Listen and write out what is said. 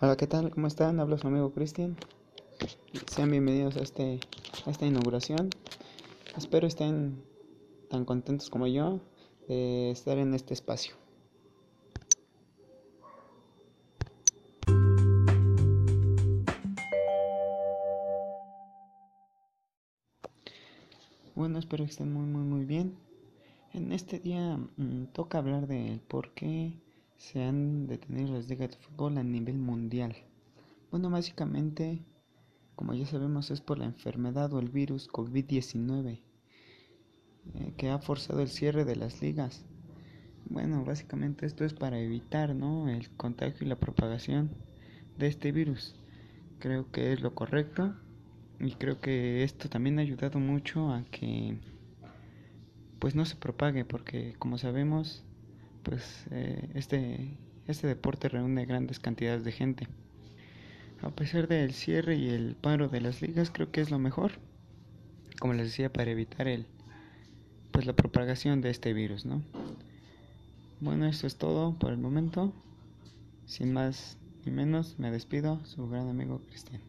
Hola, ¿qué tal? ¿Cómo están? Habla su amigo Cristian. Sean bienvenidos a, este, esta inauguración. Espero estén tan contentos como yo de estar en este espacio. Bueno, espero que estén muy, muy, muy bien. En este día mmm, toca hablar del por qué se han detenido las ligas de fútbol a nivel mundial. Bueno, básicamente, como ya sabemos, es por la enfermedad o el virus COVID-19 eh, que ha forzado el cierre de las ligas. Bueno, básicamente esto es para evitar ¿no? el contagio y la propagación de este virus. Creo que es lo correcto y creo que esto también ha ayudado mucho a que pues no se propague porque como sabemos pues eh, este, este deporte reúne grandes cantidades de gente. A pesar del cierre y el paro de las ligas, creo que es lo mejor, como les decía, para evitar el, pues la propagación de este virus, ¿no? Bueno, eso es todo por el momento. Sin más ni menos, me despido, su gran amigo Cristian.